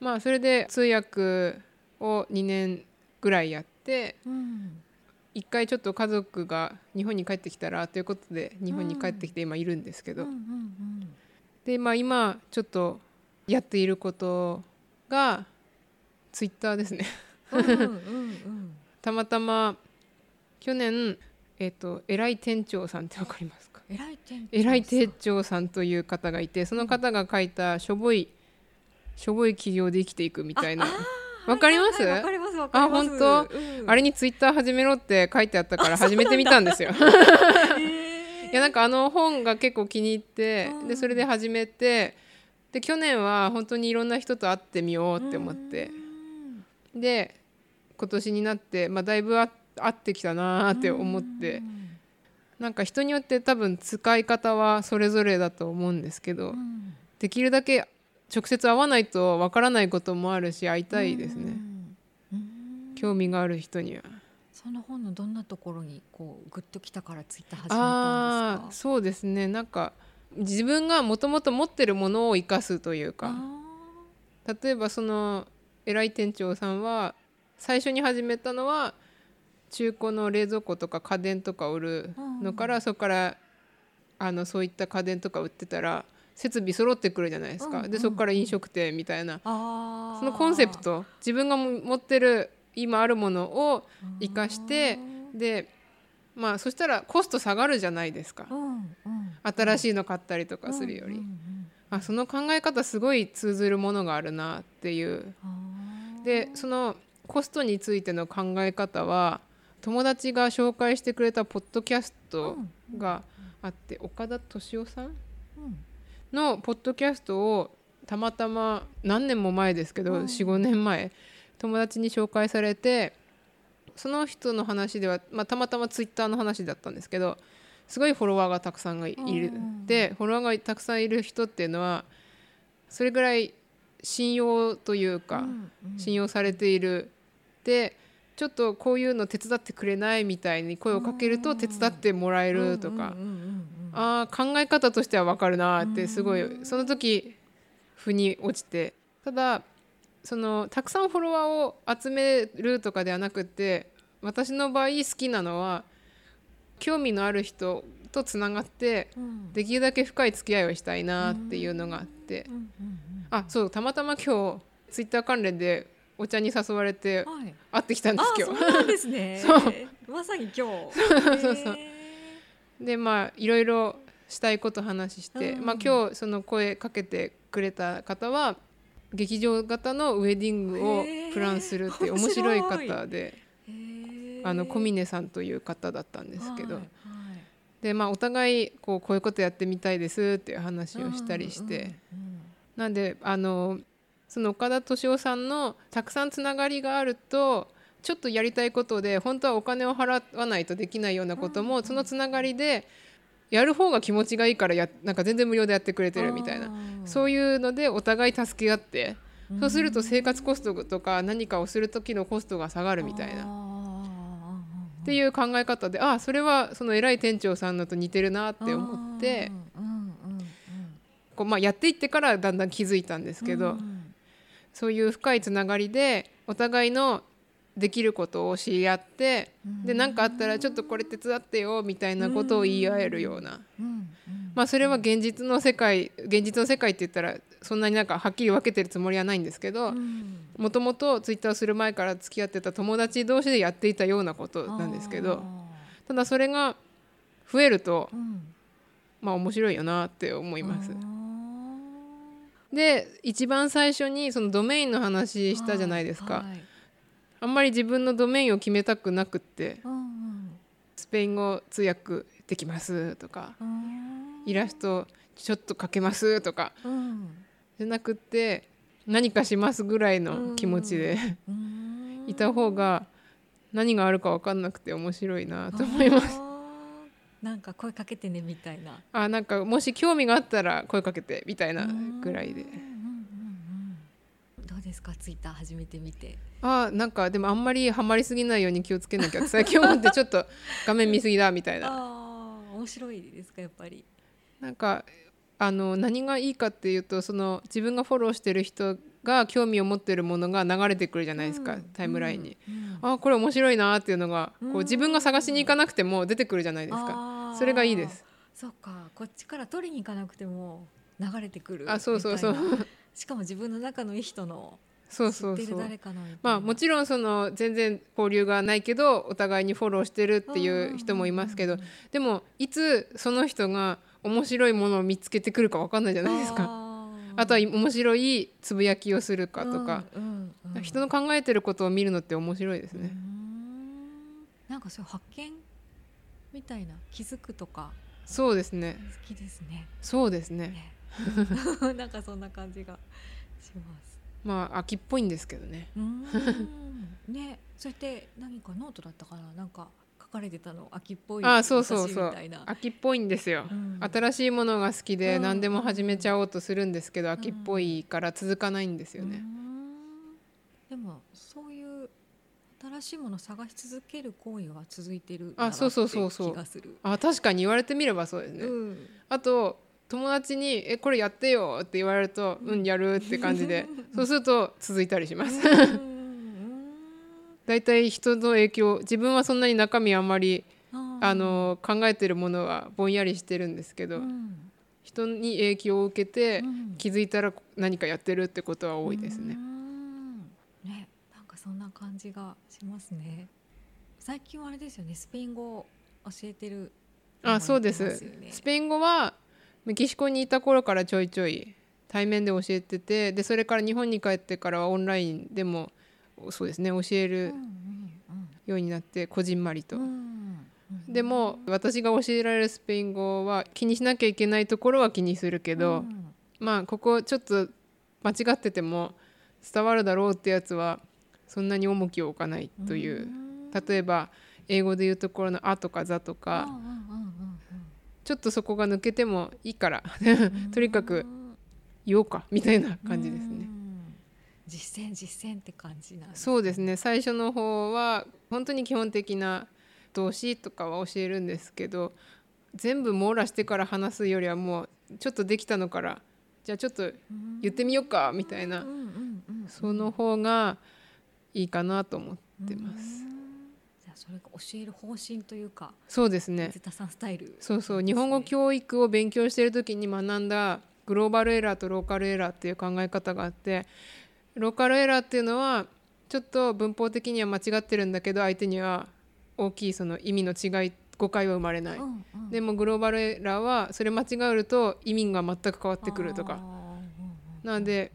まあそれで通訳を2年ぐらいやってうん。一回ちょっと家族が日本に帰ってきたらということで日本に帰ってきて今いるんですけど、でまあ今ちょっとやっていることがツイッターですね。たまたま去年えっ、と偉い店長さんってわかりますか？偉い店長偉い店長さんという方がいてその方が書いたしょぼいしょぼい企業で生きていいくみたいな。わかります？わかりますあ本うんあれにツイッター始めろって書いてあったから始めてみたんですよ。いやなんかあの本が結構気に入ってうんでそれで始めてで去年は本当にいろんな人と会ってみようって思って。で今年になって、まあ、だいぶあ会ってきたなーって思って。なんか人によって多分使い方はそれぞれだと思うんですけどうん。できるだけ直接会わないとわからないこともあるし会いたいですね。興味がある人には。その本のどんなところにこうグッときたからツイッター始めたんですか？そうですね。なんか自分がもともと持ってるものを生かすというか。あ例えばその偉い店長さんは最初に始めたのは中古の冷蔵庫とか家電とか売るのから、そこからあのそういった家電とか売ってたら設備揃ってくるじゃないですか、うんうんでそこから飲食店みたいな。そのコンセプト。自分がも持ってる今あるものを生かしてでまあそしたらコスト下がるじゃないですか。うんうん。新しいの買ったりとかするより、うんうんうんあその考え方すごい通ずるものがあるなっていう。でそのコストについての考え方は友達が紹介してくれたポッドキャストがあって岡田敏夫さんうんのポッドキャストをたまたま何年も前ですけど、うん。45年前友達に紹介されてその人の話では、まあ、たまたまツイッターの話だったんですけどすごいフォロワーがたくさんがいる、うんでフォロワーがたくさんいる人っていうのはそれぐらい信用というか、うんうん。信用されている。でちょっとこういうの手伝ってくれないみたいに声をかけると手伝ってもらえるとか、うんうんうんうんあー考え方としては分かるなってすごいその時腑に落ちて。ただそのたくさんフォロワーを集めるとかではなくて私の場合好きなのは興味のある人とつながってうん。できるだけ深い付き合いをしたいなっていうのがあって。うんうんあそうたまたま今日ツイッター関連でお茶に誘われて会ってきたんですあ今日。そうね。まさに今日。そうそうそう。へでまあいろいろしたいこと話して、うん。まあ、今日その声かけてくれた方は劇場型のウェディングをプランするって面白い方でーへー。あの小峰さんという方だったんですけど、はいはい。でまあお互いこうこういうことやってみたいですっていう話をしたりして、うんうんなんであのその岡田敏夫さんのたくさんつながりがあるとちょっとやりたいことで本当はお金を払わないとできないようなことも、そのつながりでやる方が気持ちがいいからやなんか全然無料でやってくれてるみたいな。そういうのでお互い助け合ってうん。そうすると生活コストとか何かをする時のコストが下がるみたいな。あっていう考え方であそれはその偉い店長さんのと似てるなって思ってこう、まあ、やっていってからだんだん気づいたんですけど、うん。そういう深いつながりでお互いのできることを知り合ってで何かあったらちょっとこれ手伝ってよみたいなことを言い合えるような。うん。うん。まあそれは現実の世界現実の世界って言ったらそんなになんかはっきり分けてるつもりはないんですけどうん。もともとツイッターをする前から付き合ってた友達同士でやっていたようなことなんですけどただそれが増えるとまあ面白いよなって思います。あ。で一番最初にそのドメインの話ーしたじゃないですか。はいあんまり自分のドメインを決めたくなくってうんスペイン語通訳できますとかうん。イラストちょっと描けますとかうん。じゃなくって何かしますぐらいの気持ちでうん。いた方が何があるか分かんなくて面白いなと思います。なんか声かけてねみたいな。あなんかもし興味があったら声かけてみたいなぐらいでうんうんうんうんどうですか？ツイッター始めてみて。あなんかでもあんまりハマりすぎないように気をつけなきゃ。最近思ってちょっと 画面見すぎだみたいな。ああ面白いですか？やっぱり。なんかあの何がいいかっていうとその自分がフォローしてる人が興味を持ってるものが流れてくるじゃないですか、うん。タイムラインに。うん。あこれ面白いなっていうのがこうん。う自分が探しに行かなくても出てくるじゃないですか。あー。それがいいです。そっか。こっちから取りに行かなくても流れてくるあそうそうそうしかも自分の中のいい人のそうそうそう。まあもちろんその全然交流がないけどお互いにフォローしてるっていう人もいますけどでもいつその人が面白いものを見つけてくるか分かんないじゃないですか。あとは面白いつぶやきをするかとか、うんうんうん人の考えてることを見るのって面白いですね。んなんかそういう発見みたいな気づくとかそうですね。好きですね。そうですね。ね なんかそんな感じがします。まあ秋っぽいんですけどね。ね、それって何かノートだったかな、なんか書かれてたの？秋っぽいあそうそうそう。秋っぽいんですよ。うん新しいものが好きでうん何でも始めちゃおうとするんですけど、秋っぽいから続かないんですよね。でもそういう新しいものを探し続ける行為は続いてるあそうそうそうそう。あ確かに言われてみればそうですね。うんあと友達に「えこれやってよ」って言われると「うん。やる」って感じで。そうすると続いたりします。だいたい人の影響自分はそんなに中身あんまりあの考えてるものはぼんやりしてるんですけど、うん。人に影響を受けてうん。気づいたら何かやってるってことは多いですね。ん。ね、なんかそんな感じがしますね。最近はあれですよね、スペイン語を教えてるのもあそうです。スペイン語はメキシコにいた頃からちょいちょい対面で教えててでそれから日本に帰ってからはオンラインでもそうですね教えるようになってこじんまりと。でも私が教えられるスペイン語は気にしなきゃいけないところは気にするけど、うん。まあここちょっと間違ってても伝わるだろうってやつはそんなに重きを置かないという、ん。例えば英語で言うところの「あ」とか「ざ」とうんか、ちょっとそこが抜けてもいいからうん。とにかく言おうかみたいな感じですね。うん。実践実践って感じなんですそうですね。最初の方は本当に基本的な動詞とかは教えるんですけど全部網羅してから話すよりはもうちょっとできたのからじゃあちょっと言ってみようかみたいな。その方がいいかなと思ってます。それが教える方針というかそうですね。水田さんスタイルそうそう。日本語教育を勉強してる時に学んだグローバルエラーとローカルエラーっていう考え方があってローカルエラーっていうのはちょっと文法的には間違ってるんだけど相手には大きいその意味の違い誤解は生まれない、うんうん。でもグローバルエラーはそれ間違えると意味が全く変わってくるとか。なので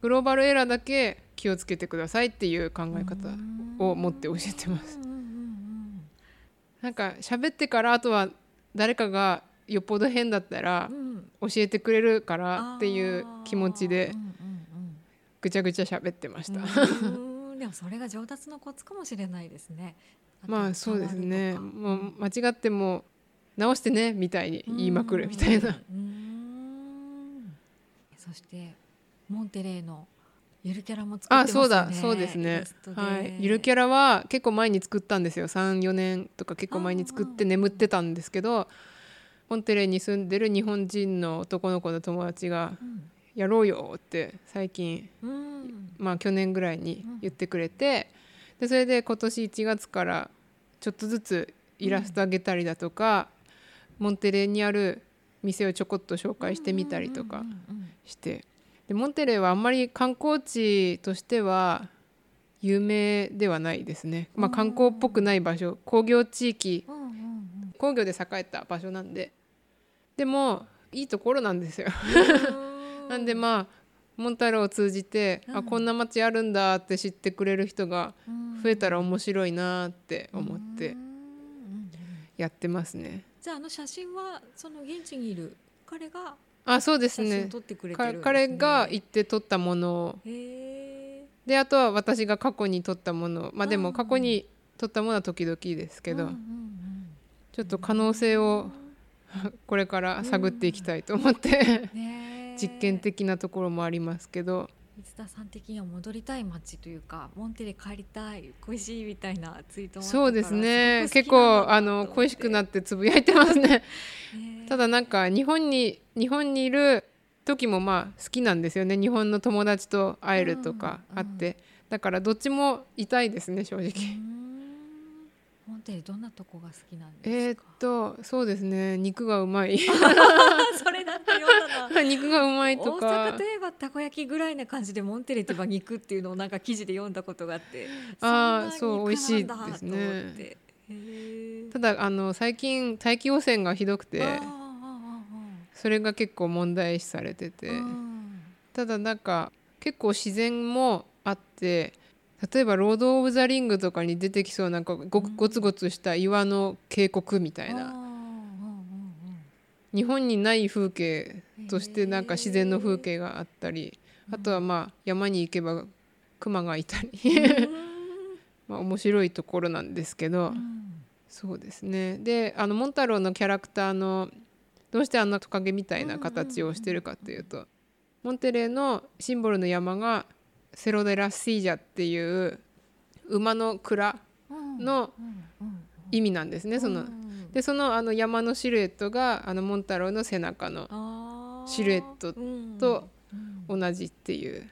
グローバルエラーだけ気をつけてくださいっていう考え方を持って教えてます。なんか喋ってからあとは誰かがよっぽど変だったらうん教えてくれるからっていう気持ちでぐちゃぐちゃ喋ってました。うんうんでもそれが上達のコツかもしれないですね。まあそうですね。もう間違っても直してねみたいに言いまくるみたいな。そしてモンテレーのゆるキャラも作ってね。そうだそうですね。はい。ゆるキャラは結構前に作ったんですよ。34年とか結構前に作って眠ってたんですけどモンテレーに住んでる日本人の男の子の友達がうん「やろうよ」って最近うん。まあ去年ぐらいに言ってくれてでそれで今年1月からちょっとずつイラストあげたりだとかモンテレーにある店をちょこっと紹介してみたりとかうんうんうん。してでモンテレーはあんまり観光地としては有名ではないですね、まあ、観光っぽくない場所。工業地域。工業で栄えた場所なんで。でもいいところなんですよ。うん。なんでまあモンタロを通じて、うん。あこんな街あるんだって知ってくれる人がうん。増えたら面白いなって思ってやってますね。じゃああの写真はその現地にいる彼があそうですね。彼が行って撮ったもの。であとは私が過去に撮ったもの。まあでうんも過去に撮ったものは時々ですけど、ちょっと可能性を これから探っていきたいと思って、実験的なところもありますけど。水田さん的には戻りたい街というかモンテレ帰りたい恋しいみたいなツイートもそうですね。結構あの恋しくなっててつぶやいてますね。ねただなんか日本に日本にいる時もまあ好きなんですよね。日本の友達と会えるとかあって、だからどっちも痛いですね正直。うーん。モンテレどんなとこが好きなんえーっですか。とそうですね。肉がうまい。それだって読んだな。肉がうまいと大か阪といえばたこ焼きぐらいな感じでモンテレといえば肉っていうのをなんか記事で読んだことがあって。あーそそうん美味しいですね。ただあの最近大気汚染がひどくて。あー。あーあそれが結構問題視されてて。ただなんか結構自然もあって例えば「ロード・オブ・ザ・リング」とかに出てきそうなんかごゴツゴツした岩の渓谷みたいな。うん日本にない風景としてなんか自然の風景があったりあとはまあ山に行けば熊がいたり。まあ面白いところなんですけど。うん。そうですね。であのモンタロウのキャラクターのどうしてあんなトカゲみたいな形をしてるかっていうとモンテレーのシンボルの山がセロデラ・シージャっていう馬の蔵の意味なんですね。そのでそのあの山のシルエットがあのモンタロウの背中のシルエットと同じっていう。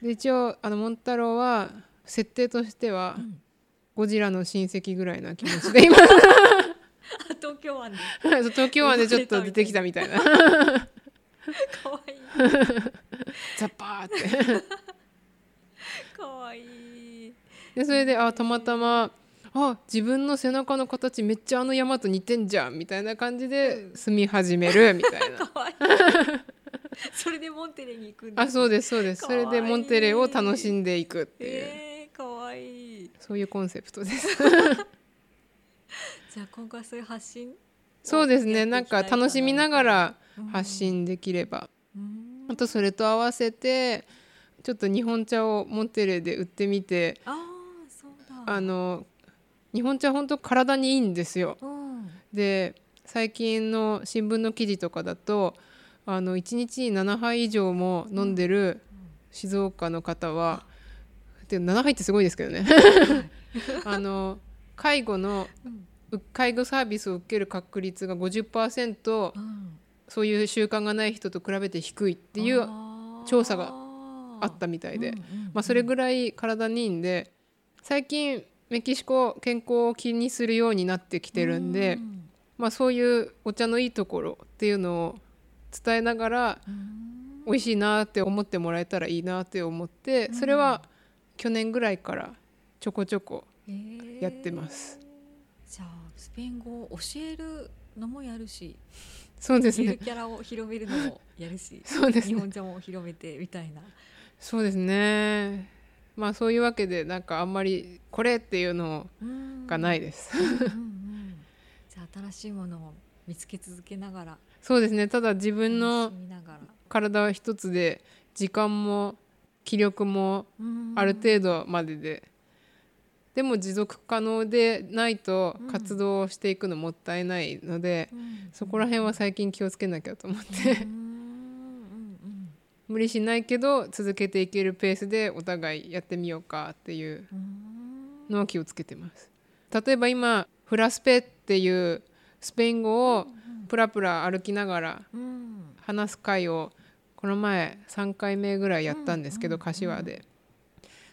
で一応あのモンタロウは設定としてはゴジラの親戚ぐらいな気持ちで今東京湾で 東京湾でちょっと出てきたみたいな。可愛い ザッパーって。可愛いでそれであたまたまあ自分の背中の形めっちゃあの山と似てんじゃんみたいな感じで住み始めるみたいな。可愛いそれでモンテレに行くんあそうでですそうです。かわいい。それでモンテレを楽しんでいくっていう、えー、可愛い。そういうコンセプトですじゃあ今後はそういう発信そうですね。な。んか楽しみながらうん。発信できれば、うん。あとそれと合わせてちょっと日本茶をモンテレで売ってみてあーそうだ。あの日本茶本当体にいいんですよ。うん。で最近の新聞の記事とかだとあの1日に7杯以上も飲んでる静岡の方は、で7杯ってすごいですけどね。あの介護の介護サービスを受ける確率が50%うん。そういう習慣がない人と比べて低いっていう調査があったみたいで、うんうんうんまあ、それぐらい体にいいんで最近メキシコ健康を気にするようになってきてるんで、うん。まあ、そういうお茶のいいところっていうのを伝えながらうん。美味しいなって思ってもらえたらいいなって思ってそれは去年ぐらいからちょこちょこやってます。じゃあスペイン語を教えるのもやるし、そうですね。キャラを広めるのもやるし、そうですね。日本茶も広めてみたいな。そうですね。まあそういうわけでなんかあんまりこれっていうのがないです。うんうんうん。じゃあ新しいものを見つけ続けながら、そうですね。ただ自分の体は一つで時間も気力もうん。ある程度までで、でも持続可能でないとうん活動をしていくのもったいないので、うん。そこら辺は最近気をつけなきゃと思っうんて、無理しないけど続けていけるペースでお互いやってみようかっていううん。のを気をつけてます。例えば今フラスペっていうスペイン語をプラプラ歩きながらうん。話す会をこの前3回目ぐらいやったんですけど、柏で。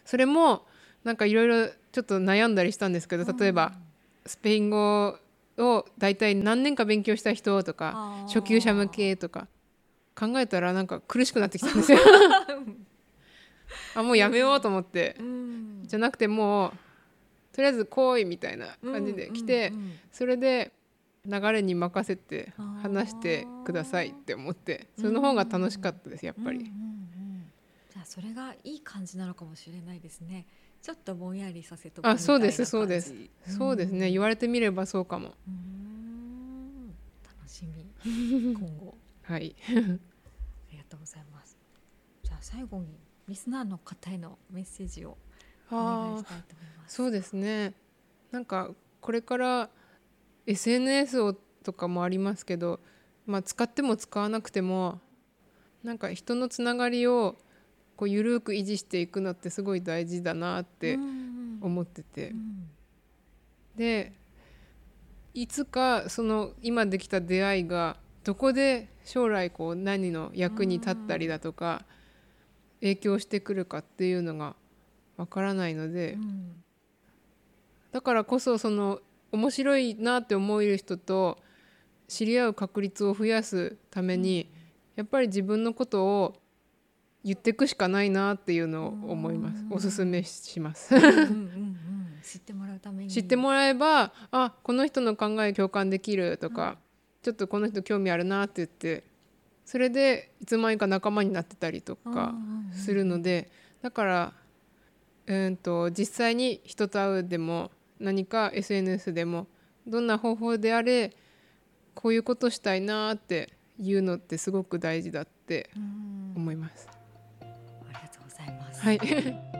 それもなんかいろいろちょっと悩んだりしたんですけど例えばスペイン語を大体何年か勉強した人とか初級者向けとか考えたらなんか苦しくなってきたんですよ。あもうやめようと思って。うん。じゃなくてもうとりあえず来いみたいな感じで来てうんうんうんそれで流れに任せて話してくださいって思ってその方が楽しかったですやっぱり。うんうんうん。じゃあそれがいい感じなのかもしれないですねちょっとぼんやりさせとくあそうですそうです。感じそうですね。言われてみればそうかも。うん。楽しみ。今後。はい。ありがとうございます。じゃあ最後にリスナーの方へのメッセージをお願いしたいと思います。そうですね。なんかこれから SNS をとかもありますけど、まあ、使っても使わなくてもなんか人のつながりをこう緩く維持していくのってすごい大事だなってうん思ってて、うん。でいつかその今できた出会いがどこで将来こう何の役に立ったりだとか影響してくるかっていうのがわからないので。うん。だからこそその面白いなって思える人と知り合う確率を増やすためにやっぱり自分のことを言っていくしかないなっていうのを思います。うん。おすすめします。うんうんうん 知ってもらうために。知ってもらえばあこの人の考え共感できるとか、ちょっとこの人興味あるなって言ってそれでいつまにか仲間になってたりとかするのでだからうんと実際に人と会うでも何か SNS でもどんな方法であれこういうことしたいなっていうのってすごく大事だってうん。思います。はい。